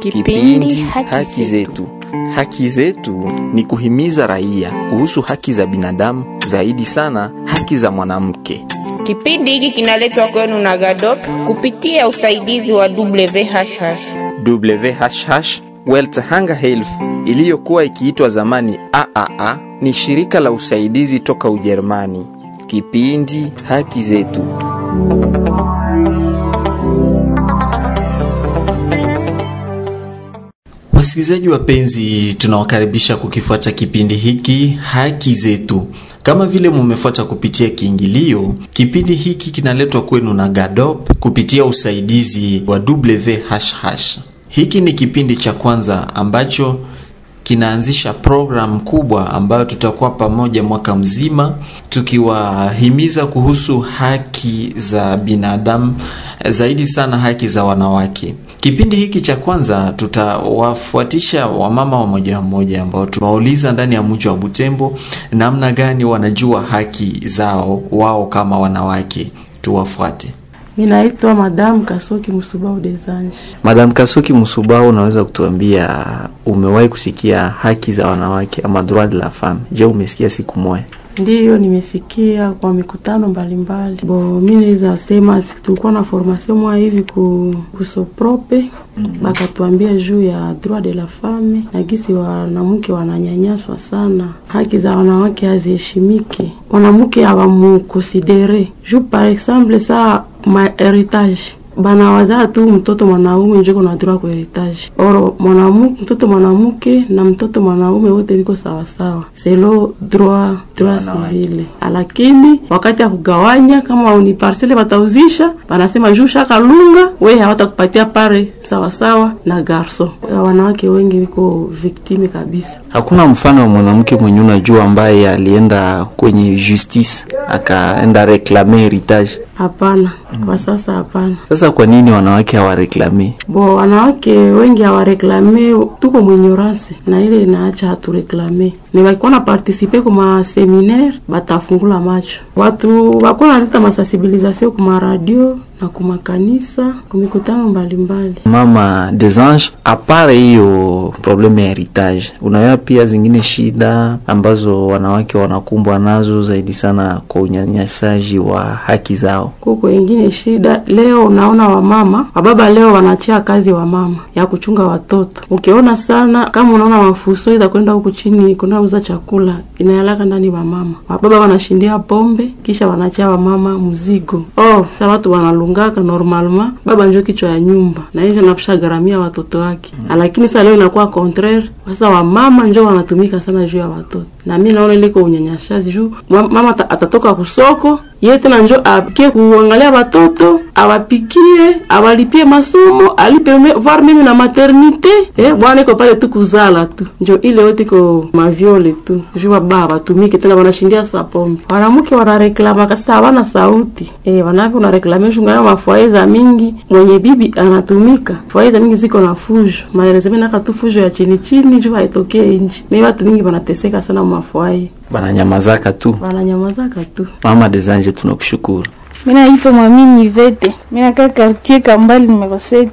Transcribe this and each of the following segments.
Kipindi Haki Zetu. Haki zetu ni kuhimiza raia kuhusu haki za binadamu, zaidi sana haki za mwanamke. Kipindi hiki kinaletwa kwenu na GADOP kupitia usaidizi wa WHH. WHH World Hunger Health iliyokuwa ikiitwa zamani AAA ni shirika la usaidizi toka Ujerumani. Kipindi Haki Zetu. Wasikilizaji wapenzi, tunawakaribisha kukifuata kipindi hiki Haki Zetu. Kama vile mumefuata kupitia kiingilio, kipindi hiki kinaletwa kwenu na GADOP kupitia usaidizi wa WHH. Hiki ni kipindi cha kwanza ambacho kinaanzisha programu kubwa ambayo tutakuwa pamoja mwaka mzima tukiwahimiza kuhusu haki za binadamu, zaidi sana haki za wanawake. Kipindi hiki cha kwanza tutawafuatisha wamama wamoja wamoja ambao tunawauliza ndani ya mji wa Butembo namna gani wanajua haki zao wao kama wanawake. Tuwafuate. Ninaitwa Madam Kasuki Musubao Desange. Madam Kasuki Musubao, unaweza kutuambia umewahi kusikia haki za wanawake ama droit de la femme? Je, umesikia siku moja? Ndiyo, nimesikia kwa mikutano mbalimbali. Bo, mi naweza sema tulikuwa na formation mwa hivi ku kusoprope bakatuambia juu ya droit de la femme na gisi wanamke wananyanyaswa sana, haki za wanawake haziheshimiki, wanamke hawamukonsidere juu par exemple saa ma heritage banawazaa tu mtoto mwanaume njeko na droit kwa heritage oro mwanamuke mtoto mwanamke na mtoto mwanaume wote viko sawasawa selo droit droit civile, lakini wakati ya kugawanya kama ni parcele batauzisha banasema juu shaka lunga we hawatakupatia pare sawasawa na garso. Wanawake wengi viko victime kabisa. Hakuna mfano wa mwanamke mwenye unajua ambaye alienda kwenye justice akaenda reklame heritage? Hapana, kwa sasa hapana. Sasa kwa nini wanawake hawareklame? Bo, wanawake wengi hawareklame, tuko mwenye urasi na ile inaacha hatureklame. Ni wakikuwa na partisipe kuma seminaire batafungula macho, watu wakuwa naleta masensibilisation kuma radio na kumakanisa kumikutano mbalimbali. Mama Desange, apare hiyo probleme ya heritage, unawewa pia zingine shida ambazo wanawake wanakumbwa nazo zaidi sana kwa unyanyasaji wa haki zao. Kuko ingine shida leo, unaona wamama wababa leo wanachia kazi wamama ya kuchunga watoto. Ukiona sana kama unaona mafuso ita kwenda huku chini kuna uza chakula inayalaka ndani wamama, wababa wanashindia pombe kisha wanachia wamama mzigo. Oh, sa watu wanalungaka normalement, baba njo kichwa ya nyumba. Na hivyo napisha garamia watoto wake. Mm. Lakini sasa leo inakuwa contraire, sasa wamama njo wanatumika sana juu ya watoto, na mi naona ile kwa unyanyashaji juu. Mama atatoka kusoko ye tena njo apikie kuangalia watoto awapikie awalipie masomo alipe me, voir mimi na maternite eh, bwana iko pale tu kuzala tu. Njo ile yote iko maviole tu. Juu baba watumike tena wanashindia sa. Wanamke wanareklama kasa hawana sauti. Eh, wanawake wanareklama shungana mafuaye za mingi. Mwenye bibi anatumika fuaye za mingi ziko na fujo. Maelezeme naka tu fujo ya chini chini juu haitokee nje. Mimi watu mingi wanateseka sana mafuaye Bananyamazaka tu. wananyamazaka tu. Mama Desange, tunakushukuru. Mimi naitwa Mwamini Vete. Mimi nakaa quartier Kambali numero 7.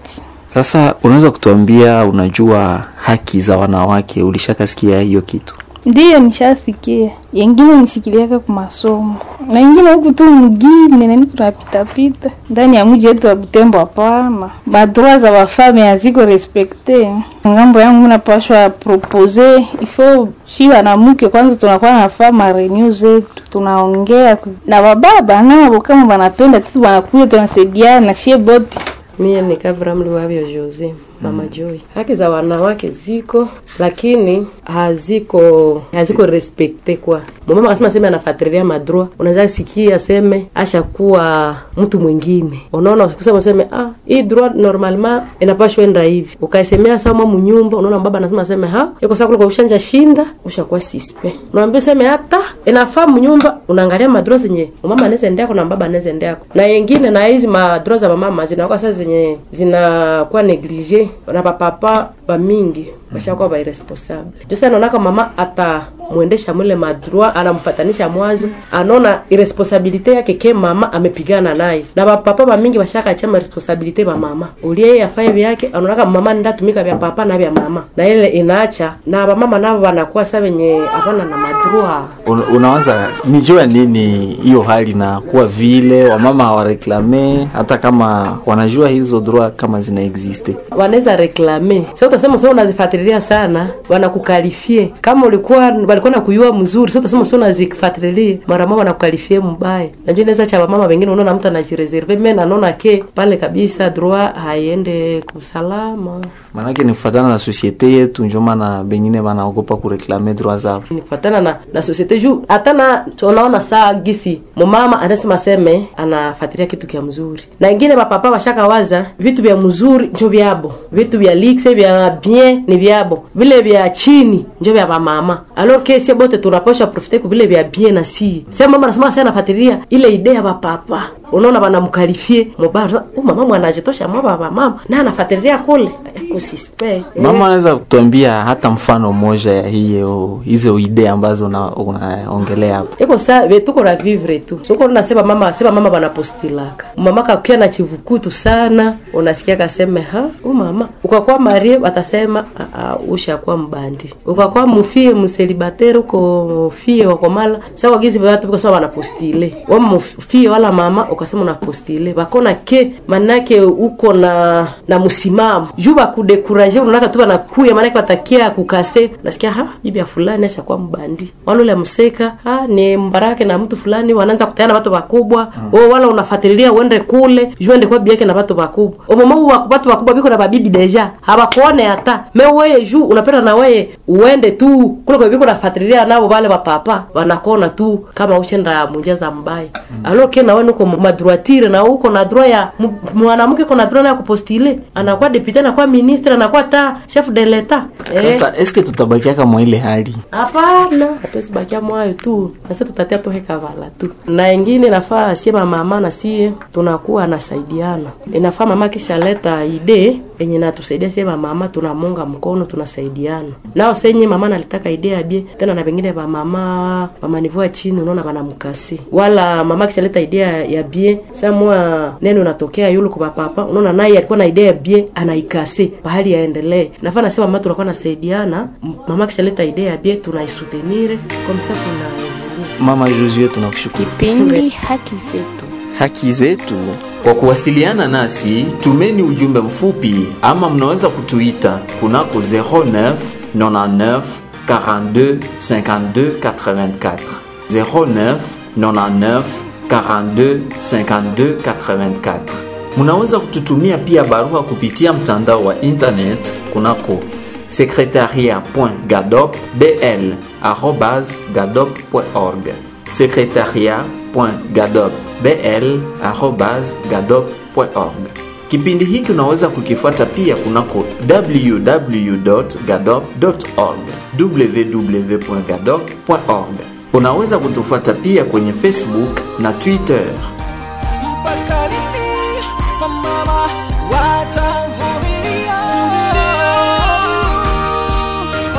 Sasa unaweza kutuambia, unajua haki za wanawake, ulishakasikia hiyo kitu? Ndiyo nishasikia. Yengine nishikiliaka masomo. Na ingine huku tu mgine nani kunapitapita. Ndani ya mji wetu wa Butembo hapana. Madroa za wafame haziko respecte. Ngambo yangu minapashwa napashwa propose ifo shi wanamke kwanza tunakuwa nafaa ma renew zetu. Tunaongea na wababa nabo kama wanapenda sisi wanakuja tunasaidiana shie boti. Mie ni Kavra Mliwavyo Jose Mama Joy. Haki za wanawake ziko lakini haziko haziko respekte kwa. Mama akasema sema anafuatilia madroa, unaweza sikia aseme ashakuwa mtu mwingine, unaona kusema useme ah, hii droit normalement inapashwa enda hivi, ukaisemea sama mnyumba, unaona baba anasema aseme ha yuko sasa kwa ushanja shinda. Ushakuwa sispe, unaambia sema hata inafaa mnyumba, unaangalia madroa zenye mama anaweza endea na baba anaweza endea na yengine, na hizi madroa za mama zinakuwa sasa zenye zinakuwa neglige na bapapa bamingi bashakuwa bairesponsable. Ndio sana naonaka mama ata mwendesha mule madroit anamfatanisha mwazo anaona iresponsabilite yake ke mama amepigana naye. Na bapapa bamingi bashaka chama responsabilite ba mama. Ulie yafaye afaye vyake anaonaka mama nda tumika vya papa na vya mama. Na ile inaacha na bamama nabo wanakuwa sa wenye hapana na madroit Un- unawaza nijua nini hiyo hali na kuwa vile wamama hawareklame hata kama wanajua hizo droit kama zina existe wanaweza reklame. Sasa utasema sio unazifuatilia sana wanakukalifie. Kama ulikuwa walikuwa na kuyua mzuri sasa sema sio unazifuatilia mara mama wanakukalifie mbaya najua inaweza cha mama wengine unaona mtu anajireserve mimi naona ke pale kabisa droit haiende kusalama. Yake ni kufatana na societe yetu njo maana bengine banaogopa kureklame droit zao. Ni kufatana na na societe juu hata na tunaona saa gisi mumama anasema seme anafuatilia kitu kia mzuri. Na ingine mapapa washaka waza vitu vya mzuri njo vyabo. Vitu vya lixe vya bien ni vyabo. Vile vya chini njo vya mama alors que sie bote tunaposha profite kuvile vya bien na si. Sema mama nasema sana fatiria ile idea ya bapapa unaona banamkalifie mubaya u mama mwanajitosha mbaba mama. Na anafuatilia kule. Ekosispe mama anaweza kutuambia hata mfano mmoja ya hiyo hizo idea ambazo una- unaongelea hapo iko sa vetuko la vivre tu. Soko nasema mama sema mama banapostilaka mama kakia na chivukutu sana unasikia kaseme ha u mama. Ukakuwa marie watasema "Ah, ah, ushakuwa mbandi. Ukakuwa mufie mselibateri uko fie wakomala sa wagizi watu kwa sababu wanapostile wa mufie wala mama ukasema unapostile. Bakona ke manake uko na na msimamo juu bakudekuraje unaonaka tu banakuya manake batakia kukase. Nasikia ha bibi ya fulani ashakuwa mbandi. Wala ule mseka ha ni mbarake na mtu fulani. Wanaanza kutana watu wakubwa. Mm. o wala unafuatilia uende kule juu ende kwa bibi yake na watu wakubwa. Omomo wa watu wakubwa biko na babibi deja. Habakuone hata. Me wewe juu unapenda na wewe uende tu. Kule kwa biko unafuatilia nao wale wapapa wanakona tu kama ushenda munjaza mbaya mm. alo ke na wewe uko madroitire na uko na droit ya mwanamke uko na droit ya kupostile. Anakuwa depute anakuwa ministre anakuwa ta chef de l'etat. Eh? Sasa eske tutabaki kama ile hali? Hapana hatuwezi bakia mwayo tu. Nasi tutatia tuhe kavala tu. Na ingine nafaa sie mama na sie tunakuwa nasaidiana. Inafaa mama kisha leta ide yenye natusaidia sie vamama, tunamunga mkono tunasaidiana. Nao senye mama nalitaka idea bie tena na vengine vamama vamanivua chini unaona vanamkasi wala mama kishaleta idea ya- bie samwa neno natokea yulu kwa papa unaona naye alikuwa na idea ya bie anaikasi pahali yaendelee nafana nasema mama tunakuwa nasaidiana mama kishaleta idea ya bie tunaisutenire kwa msa kuna mama josue tunakushukuru. Kipindi haki zetu. Haki zetu Kwa kuwasiliana nasi, tumeni ujumbe mfupi ama mnaweza kutuita kunako 09 99 42 52 84 09 99 42 52 84. Munaweza kututumia pia barua kupitia mtandao wa internet kunako secretariat.gadopbl@gadop.org secretariat.gadopbl@gadop.org. Kipindi hiki unaweza kukifuata pia kunako www.gadop.org www.gadop.org. Unaweza kutufuata pia kwenye Facebook na Twitter.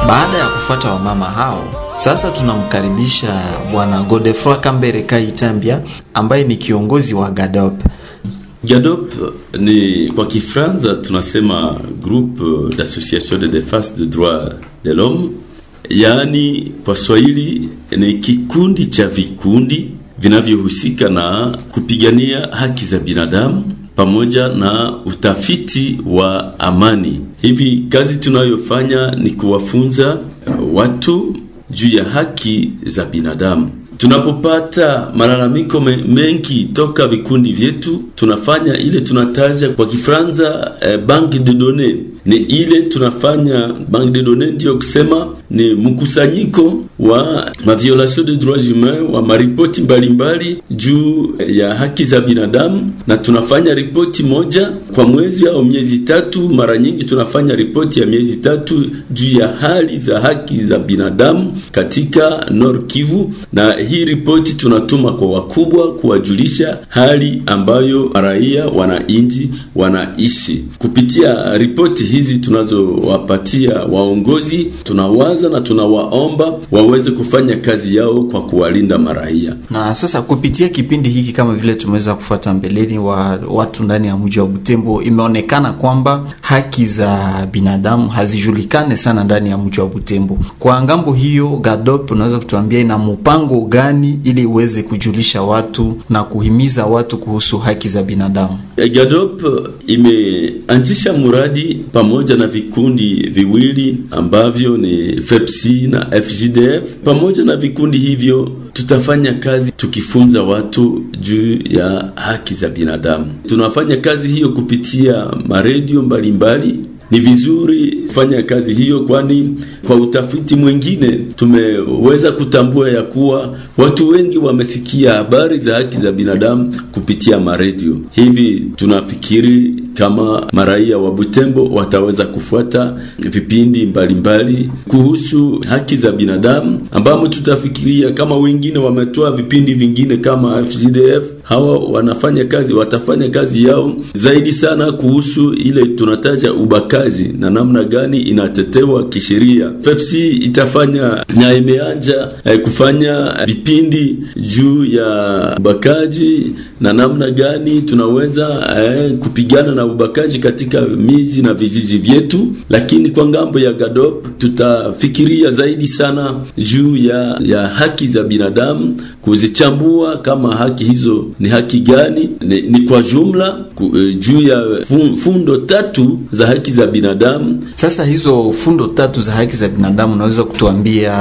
Baada ya kufuata wamama hao, sasa tunamkaribisha Bwana Godefroy Kambere Kaitambia ambaye ni kiongozi wa GADOP. GADOP ni kwa Kifaransa tunasema groupe d'association de défense de droits de l'homme, yaani kwa Swahili ni kikundi cha vikundi vinavyohusika na kupigania haki za binadamu pamoja na utafiti wa amani. Hivi kazi tunayofanya ni kuwafunza watu juu ya haki za binadamu. Tunapopata malalamiko mengi toka vikundi vyetu, tunafanya ile tunataja kwa Kifaransa eh, banque de données. Ni ile tunafanya banque de données, ndiyo kusema ni mkusanyiko wa maviolation de droits humains wa maripoti mbalimbali juu ya haki za binadamu, na tunafanya ripoti moja kwa mwezi au miezi tatu. Mara nyingi tunafanya ripoti ya miezi tatu juu ya hali za haki za binadamu katika Nord Kivu, na hii ripoti tunatuma kwa wakubwa kuwajulisha hali ambayo raia wananchi wanaishi. Kupitia ripoti hizi tunazowapatia waongozi, tunawaza na tunawaomba waweze kufanya kazi yao kwa kuwalinda maraia. Na sasa kupitia kipindi hiki kama vile tumeweza kufuata mbeleni wa watu ndani ya mji wa Butembo, imeonekana kwamba haki za binadamu hazijulikane sana ndani ya mji wa Butembo. Kwa ng'ambo hiyo, GADOP unaweza kutuambia ina mpango gani ili uweze kujulisha watu na kuhimiza watu kuhusu haki za binadamu? GADOP imeanzisha muradi pamoja na vikundi viwili ambavyo ni FEPSI na FGDF. Pamoja na vikundi hivyo tutafanya kazi tukifunza watu juu ya haki za binadamu. Tunafanya kazi hiyo kupitia maredio mbalimbali. Ni vizuri kufanya kazi hiyo, kwani kwa utafiti mwingine tumeweza kutambua ya kuwa watu wengi wamesikia habari za haki za binadamu kupitia maredio. Hivi tunafikiri kama maraia wa Butembo wataweza kufuata vipindi mbalimbali mbali kuhusu haki za binadamu, ambamo tutafikiria kama wengine wametoa vipindi vingine kama FGDF, hawa wanafanya kazi, watafanya kazi yao zaidi sana kuhusu ile tunataja ubakaji na namna gani inatetewa kisheria. FFC itafanya na imeanja eh, kufanya vipindi juu ya ubakaji na namna gani tunaweza eh, kupigana na ubakaji katika miji na vijiji vyetu, lakini kwa ng'ambo ya GADOP tutafikiria zaidi sana juu ya, ya haki za binadamu, kuzichambua kama haki hizo ni haki gani, ni, ni kwa jumla ku, e, juu ya fun, fundo tatu za haki za binadamu. Sasa hizo fundo tatu za haki za binadamu unaweza kutuambia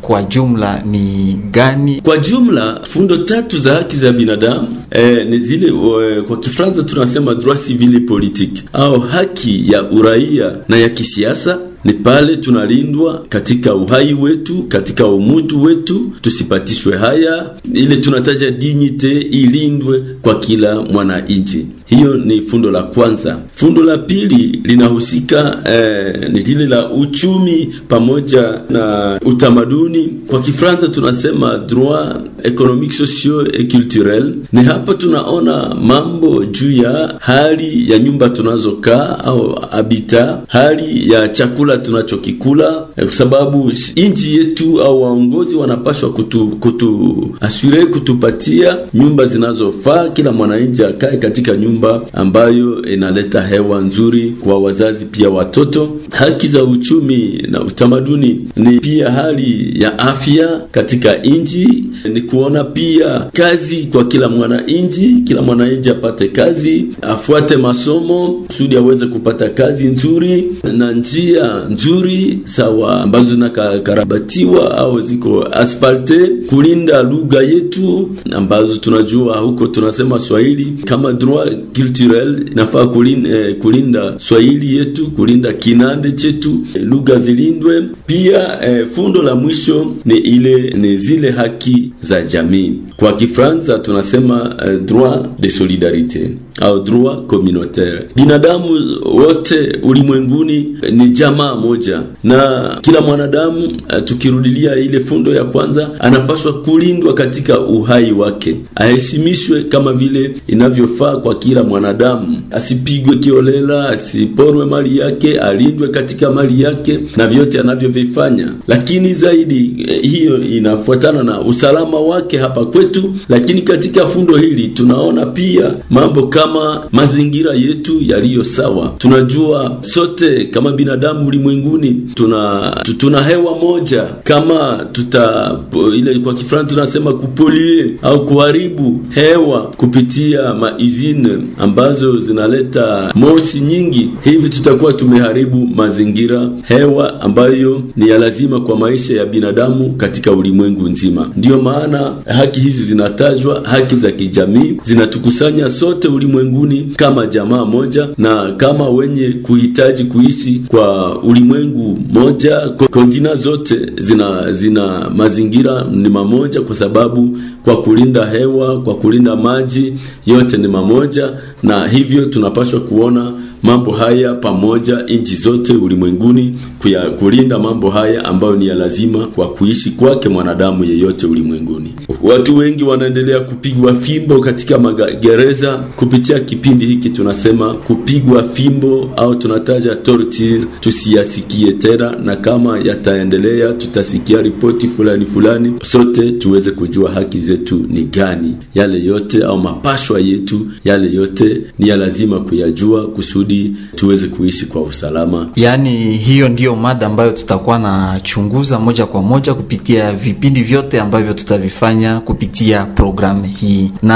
kwa jumla ni gani? Kwa jumla fundo tatu za haki za binadamu e, ni zile e, kwa Kifaransa tunasema droit civil et politique au haki ya uraia na ya kisiasa ni pale tunalindwa katika uhai wetu, katika umutu wetu, tusipatishwe haya, ile tunataja dignite ilindwe kwa kila mwananchi. Hiyo ni fundo la kwanza. Fundo la pili linahusika eh, ni lile la uchumi pamoja na utamaduni. Kwa Kifaransa tunasema droit économique, socio et culturel. Ni hapa tunaona mambo juu ya hali ya nyumba tunazokaa au habita, hali ya chakula tunachokikula, eh, kwa sababu inji yetu au waongozi wanapashwa kutu, kutu asure kutupatia nyumba zinazofaa, kila mwananchi akae katika nyumba ambayo inaleta hewa nzuri kwa wazazi pia watoto. Haki za uchumi na utamaduni ni pia hali ya afya katika nchi, ni kuona pia kazi kwa kila mwananchi, kila mwananchi apate kazi, afuate masomo kusudi aweze kupata kazi nzuri na njia nzuri sawa ambazo zinakarabatiwa au ziko asfalte, kulinda lugha yetu ambazo tunajua huko tunasema Swahili kama droit culturel nafaa kulinda, eh, kulinda Swahili yetu, kulinda kinande chetu, eh, lugha zilindwe. Pia eh, fundo la mwisho ni ile ni zile haki za jamii. Kwa Kifaransa tunasema eh, droit de solidarite au droit communautaire. Binadamu wote ulimwenguni eh, ni jamaa moja, na kila mwanadamu eh, tukirudilia ile fundo ya kwanza, anapaswa kulindwa katika uhai wake, aheshimishwe kama vile inavyofaa kwa kila mwanadamu, asipigwe kiolela, asiporwe mali yake, alindwe katika mali yake na vyote anavyovifanya. Lakini zaidi eh, hiyo inafuatana na usalama wake hapa kwetu, lakini katika fundo hili tunaona pia mambo kama mazingira yetu yaliyo sawa. Tunajua sote kama binadamu ulimwenguni tuna tuna hewa moja, kama tuta ile kwa Kifaransa tunasema kupolie au kuharibu hewa kupitia maizine ambazo zinaleta moshi nyingi, hivi tutakuwa tumeharibu mazingira, hewa ambayo ni ya lazima kwa maisha ya binadamu katika ulimwengu nzima. Ndiyo maana haki hizi zinatajwa, haki za kijamii zinatukusanya sote ulimwenguni kama jamaa moja na kama wenye kuhitaji kuishi kwa ulimwengu moja. Kontina zote zina zina mazingira ni mamoja, kwa sababu kwa kulinda hewa, kwa kulinda maji, yote ni mamoja na hivyo tunapaswa kuona mambo haya pamoja nchi zote ulimwenguni kuya, kulinda mambo haya ambayo ni ya lazima kwa kuishi kwake mwanadamu yeyote ulimwenguni. Watu wengi wanaendelea kupigwa fimbo katika magereza. Kupitia kipindi hiki tunasema kupigwa fimbo au tunataja torture tusiyasikie tena, na kama yataendelea tutasikia ripoti fulani fulani, sote tuweze kujua haki zetu ni gani. Yale yote au mapashwa yetu, yale yote ni ya lazima kuyajua kusudi tuweze kuishi kwa usalama. Yani hiyo ndiyo mada ambayo tutakuwa na chunguza moja kwa moja kupitia vipindi vyote ambavyo tutavifanya kupitia programu hii, na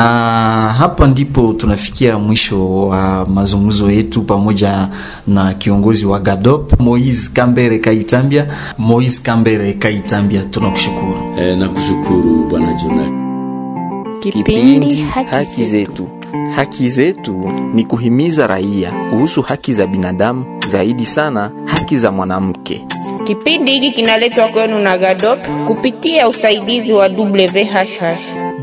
hapa ndipo tunafikia mwisho wa mazungumzo yetu pamoja na kiongozi wa GADOP Moise Kambere Kaitambia. Moise Kambere Kaitambia, tunakushukuru. E, na kushukuru bwana Jonathan. Kipindi haki zetu. Haki zetu ni kuhimiza raia kuhusu haki za binadamu, zaidi sana haki za mwanamke. Kipindi hiki kinaletwa kwenu na GADOP kupitia usaidizi wa WHH.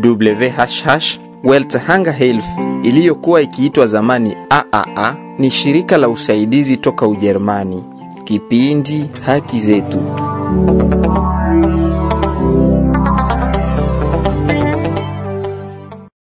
WHH World Hunger Health iliyokuwa ikiitwa zamani AAA ni shirika la usaidizi toka Ujerumani. Kipindi haki zetu.